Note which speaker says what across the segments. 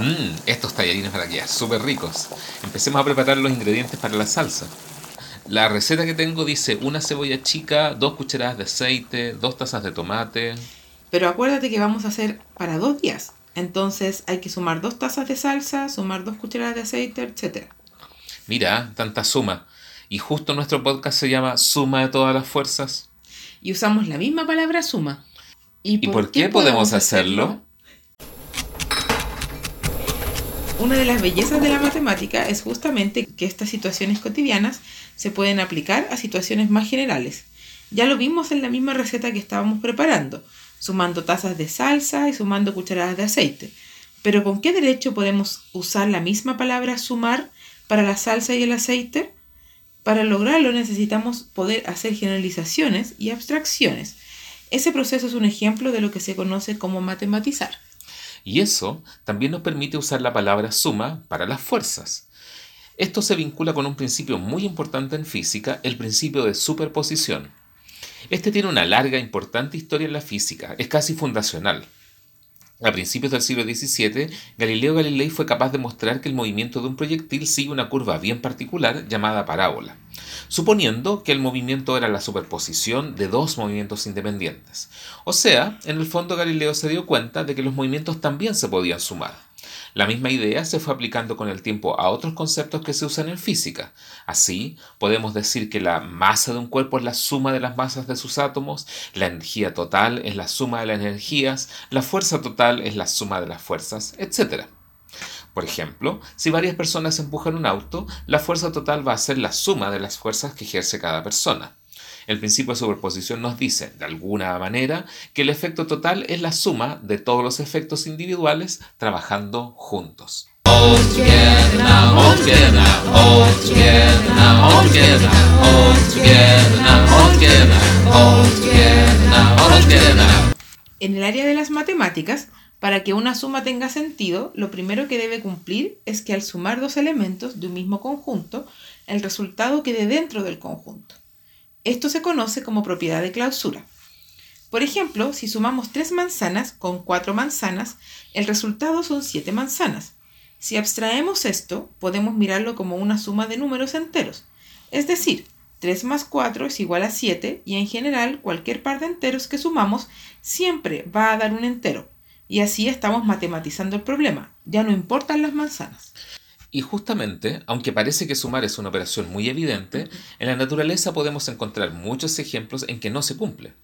Speaker 1: Mmm, estos tallarines van a quedar súper ricos. Empecemos a preparar los ingredientes para la salsa. La receta que tengo dice una cebolla chica, dos cucharadas de aceite, dos tazas de tomate.
Speaker 2: Pero acuérdate que vamos a hacer para dos días. Entonces hay que sumar dos tazas de salsa, sumar dos cucharadas de aceite, etc.
Speaker 1: Mira, tanta suma. Y justo nuestro podcast se llama Suma de todas las fuerzas.
Speaker 2: Y usamos la misma palabra suma.
Speaker 1: ¿Y por, qué, podemos hacerlo?
Speaker 2: Una de las bellezas de la matemática es justamente que estas situaciones cotidianas se pueden aplicar a situaciones más generales. Ya lo vimos en la misma receta que estábamos preparando, sumando tazas de salsa y sumando cucharadas de aceite. Pero ¿con qué derecho podemos usar la misma palabra sumar para la salsa y el aceite? Para lograrlo necesitamos poder hacer generalizaciones y abstracciones. Ese proceso es un ejemplo de lo que se conoce como matematizar.
Speaker 1: Y eso también nos permite usar la palabra suma para las fuerzas. Esto se vincula con un principio muy importante en física, el principio de superposición. Este tiene una larga e importante historia en la física, es casi fundacional. A principios del siglo XVII, Galileo Galilei fue capaz de mostrar que el movimiento de un proyectil sigue una curva bien particular llamada parábola, suponiendo que el movimiento era la superposición de dos movimientos independientes. O sea, en el fondo Galileo se dio cuenta de que los movimientos también se podían sumar. La misma idea se fue aplicando con el tiempo a otros conceptos que se usan en física. Así, podemos decir que la masa de un cuerpo es la suma de las masas de sus átomos, la energía total es la suma de las energías, la fuerza total es la suma de las fuerzas, etc. Por ejemplo, si varias personas empujan un auto, la fuerza total va a ser la suma de las fuerzas que ejerce cada persona. El principio de superposición nos dice, de alguna manera, que el efecto total es la suma de todos los efectos individuales trabajando juntos.
Speaker 2: En el área de las matemáticas, para que una suma tenga sentido, lo primero que debe cumplir es que al sumar dos elementos de un mismo conjunto, el resultado quede dentro del conjunto. Esto se conoce como propiedad de clausura. Por ejemplo, si sumamos tres manzanas con cuatro manzanas, el resultado son siete manzanas. Si abstraemos esto, podemos mirarlo como una suma de números enteros. Es decir, 3 más 4 es igual a 7 y en general cualquier par de enteros que sumamos siempre va a dar un entero. Y así estamos matematizando el problema. Ya no importan las manzanas.
Speaker 1: Y justamente, aunque parece que sumar es una operación muy evidente, en la naturaleza podemos encontrar muchos ejemplos en que no se cumple.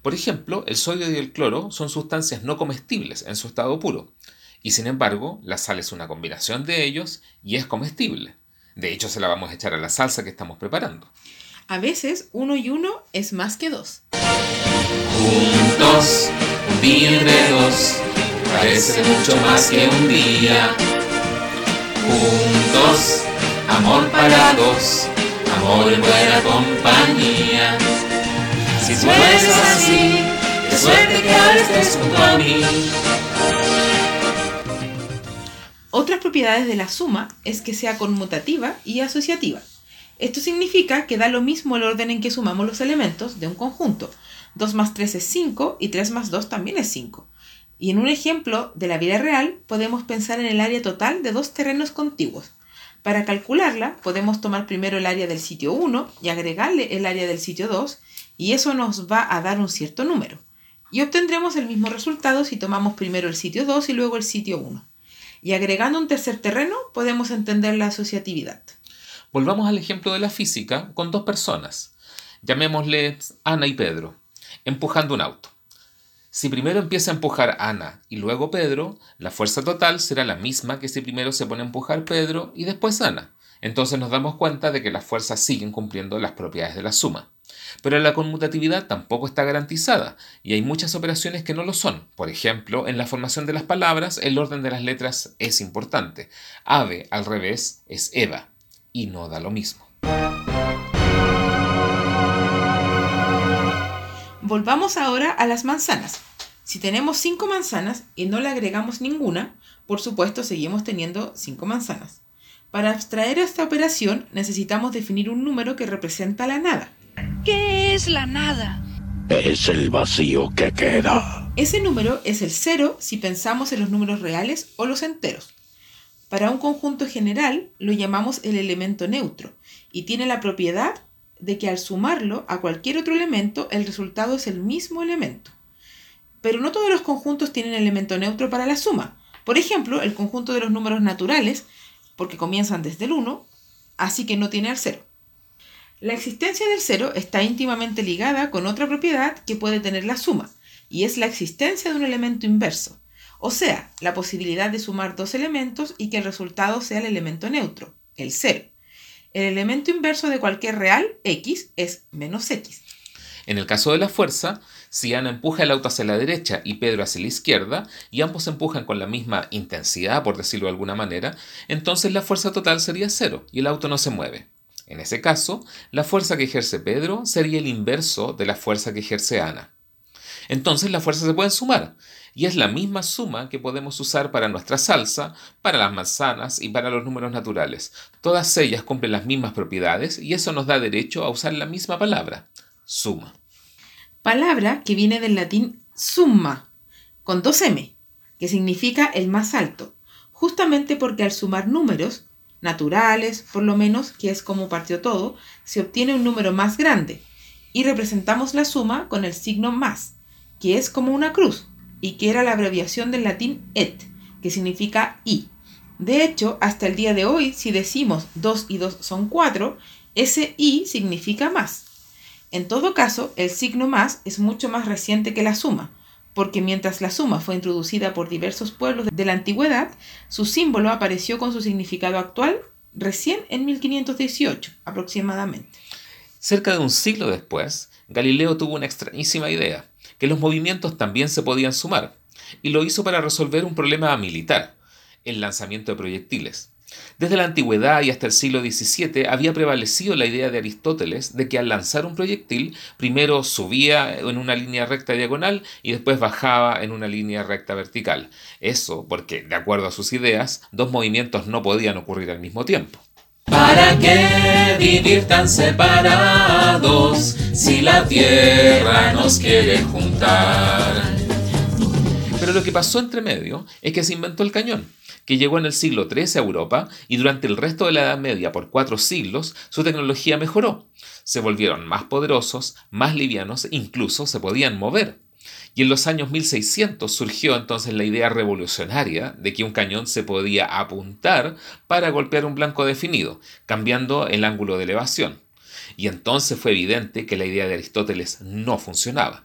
Speaker 1: Por ejemplo, el sodio y el cloro son sustancias no comestibles en su estado puro, y sin embargo, la sal es una combinación de ellos y es comestible. De hecho, se la vamos a echar a la salsa que estamos preparando.
Speaker 2: A veces, uno y uno es más que dos.
Speaker 3: Juntos, entre dos, parece mucho más que un día juntos, amor para dos, amor en buena compañía. Si tú eres así, qué suerte que ahora estés junto a mí.
Speaker 2: Otras propiedades de la suma es que sea conmutativa y asociativa. Esto significa que da lo mismo el orden en que sumamos los elementos de un conjunto. 2 más 3 es 5 y 3 más 2 también es 5. Y en un ejemplo de la vida real podemos pensar en el área total de dos terrenos contiguos. Para calcularla podemos tomar primero el área del sitio 1 y agregarle el área del sitio 2 y eso nos va a dar un cierto número. Y obtendremos el mismo resultado si tomamos primero el sitio 2 y luego el sitio 1. Y agregando un tercer terreno podemos entender la asociatividad.
Speaker 1: Volvamos al ejemplo de la física con dos personas. Llamémosle Ana y Pedro, empujando un auto. Si primero empieza a empujar Ana y luego Pedro, la fuerza total será la misma que si primero se pone a empujar Pedro y después Ana. Entonces nos damos cuenta de que las fuerzas siguen cumpliendo las propiedades de la suma. Pero la conmutatividad tampoco está garantizada y hay muchas operaciones que no lo son. Por ejemplo, en la formación de las palabras el orden de las letras es importante. Ave al revés es Eva y no da lo mismo.
Speaker 2: Volvamos ahora a las manzanas. Si tenemos cinco manzanas y no le agregamos ninguna, por supuesto seguimos teniendo cinco manzanas. Para abstraer esta operación necesitamos definir un número que representa la nada.
Speaker 4: ¿Qué es la nada?
Speaker 5: Es el vacío que queda.
Speaker 2: Ese número es el cero si pensamos en los números reales o los enteros. Para un conjunto general lo llamamos el elemento neutro y tiene la propiedad de que al sumarlo a cualquier otro elemento el resultado es el mismo elemento. Pero no todos los conjuntos tienen elemento neutro para la suma. Por ejemplo, el conjunto de los números naturales, porque comienzan desde el 1, así que no tiene al 0. La existencia del cero está íntimamente ligada con otra propiedad que puede tener la suma, y es la existencia de un elemento inverso, o sea, la posibilidad de sumar dos elementos y que el resultado sea el elemento neutro, el cero. El elemento inverso de cualquier real, x, es menos x.
Speaker 1: En el caso de la fuerza, si Ana empuja el auto hacia la derecha y Pedro hacia la izquierda, y ambos empujan con la misma intensidad, por decirlo de alguna manera, entonces la fuerza total sería cero y el auto no se mueve. En ese caso, la fuerza que ejerce Pedro sería el inverso de la fuerza que ejerce Ana. Entonces las fuerzas se pueden sumar, y es la misma suma que podemos usar para nuestra salsa, para las manzanas y para los números naturales. Todas ellas cumplen las mismas propiedades y eso nos da derecho a usar la misma palabra, suma.
Speaker 2: Palabra que viene del latín summa, con dos M, que significa el más alto, justamente porque al sumar números, naturales, por lo menos, que es como partió todo, se obtiene un número más grande y representamos la suma con el signo más, que es como una cruz y que era la abreviación del latín et, que significa y. De hecho, hasta el día de hoy, si decimos 2 y 2 son 4, ese i significa más. En todo caso, el signo más es mucho más reciente que la suma, porque mientras la suma fue introducida por diversos pueblos de la antigüedad, su símbolo apareció con su significado actual recién en 1518 aproximadamente.
Speaker 1: Cerca de un siglo después, Galileo tuvo una extrañísima idea, que los movimientos también se podían sumar, y lo hizo para resolver un problema militar, el lanzamiento de proyectiles. Desde la antigüedad y hasta el siglo XVII había prevalecido la idea de Aristóteles de que al lanzar un proyectil primero subía en una línea recta diagonal y después bajaba en una línea recta vertical. Eso porque, de acuerdo a sus ideas, dos movimientos no podían ocurrir al mismo tiempo.
Speaker 3: ¿Para qué vivir tan separados si la tierra nos quiere juntar?
Speaker 1: Pero lo que pasó entre medio es que se inventó el cañón que llegó en el siglo XIII a Europa y durante el resto de la Edad Media por cuatro siglos su tecnología mejoró. Se volvieron más poderosos, más livianos, incluso se podían mover. Y en los años 1600 surgió entonces la idea revolucionaria de que un cañón se podía apuntar para golpear un blanco definido, cambiando el ángulo de elevación. Y entonces fue evidente que la idea de Aristóteles no funcionaba.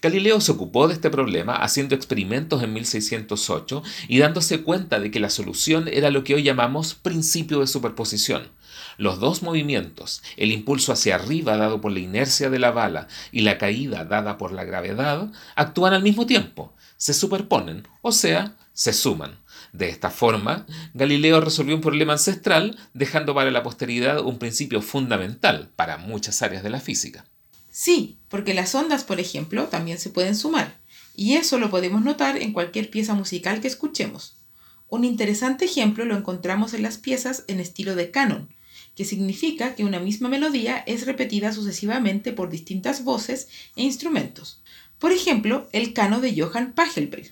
Speaker 1: Galileo se ocupó de este problema haciendo experimentos en 1608 y dándose cuenta de que la solución era lo que hoy llamamos principio de superposición. Los dos movimientos, el impulso hacia arriba dado por la inercia de la bala y la caída dada por la gravedad, actúan al mismo tiempo, se superponen, o sea, se suman. De esta forma, Galileo resolvió un problema ancestral, dejando para la posteridad un principio fundamental para muchas áreas de la física.
Speaker 2: Sí, porque las ondas, por ejemplo, también se pueden sumar, y eso lo podemos notar en cualquier pieza musical que escuchemos. Un interesante ejemplo lo encontramos en las piezas en estilo de canon, que significa que una misma melodía es repetida sucesivamente por distintas voces e instrumentos. Por ejemplo, el cano de Johann Pachelbel.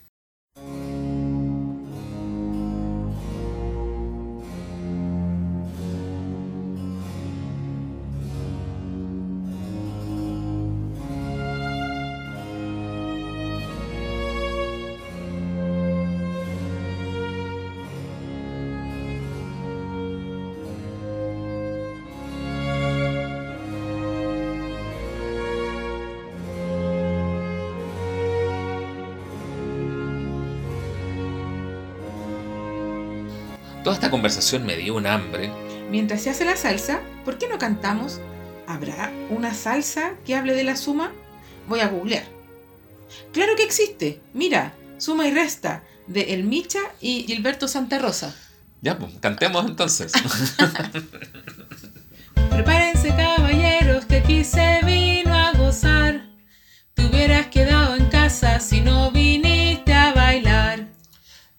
Speaker 1: Toda esta conversación me dio un hambre.
Speaker 2: Mientras se hace la salsa, ¿por qué no cantamos? ¿Habrá una salsa que hable de la suma? Voy a googlear. Claro que existe. Mira, suma y resta de El Micha y Gilberto Santa Rosa.
Speaker 1: Ya, pues, cantemos entonces.
Speaker 2: Prepárense caballeros que aquí se vino a gozar. Te hubieras quedado en casa si no.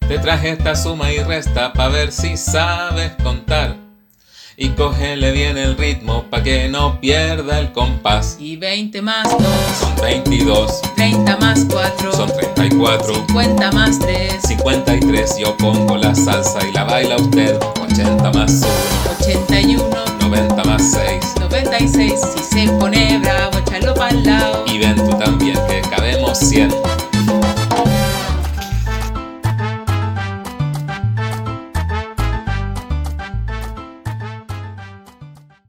Speaker 1: Te traje esta suma y resta pa' ver si sabes contar. Y cógele bien el ritmo pa' que no pierda el compás.
Speaker 2: Y 20 más 2
Speaker 1: son 22.
Speaker 2: 30 más 4
Speaker 1: son 34.
Speaker 2: 50 más 3
Speaker 1: 53. Yo pongo la salsa y la baila usted. 80 más 1
Speaker 2: 81.
Speaker 1: 90 más 6
Speaker 2: 96. Si se pone bravo, échalo pa'l lado. Y ven tú también que cabemos 100.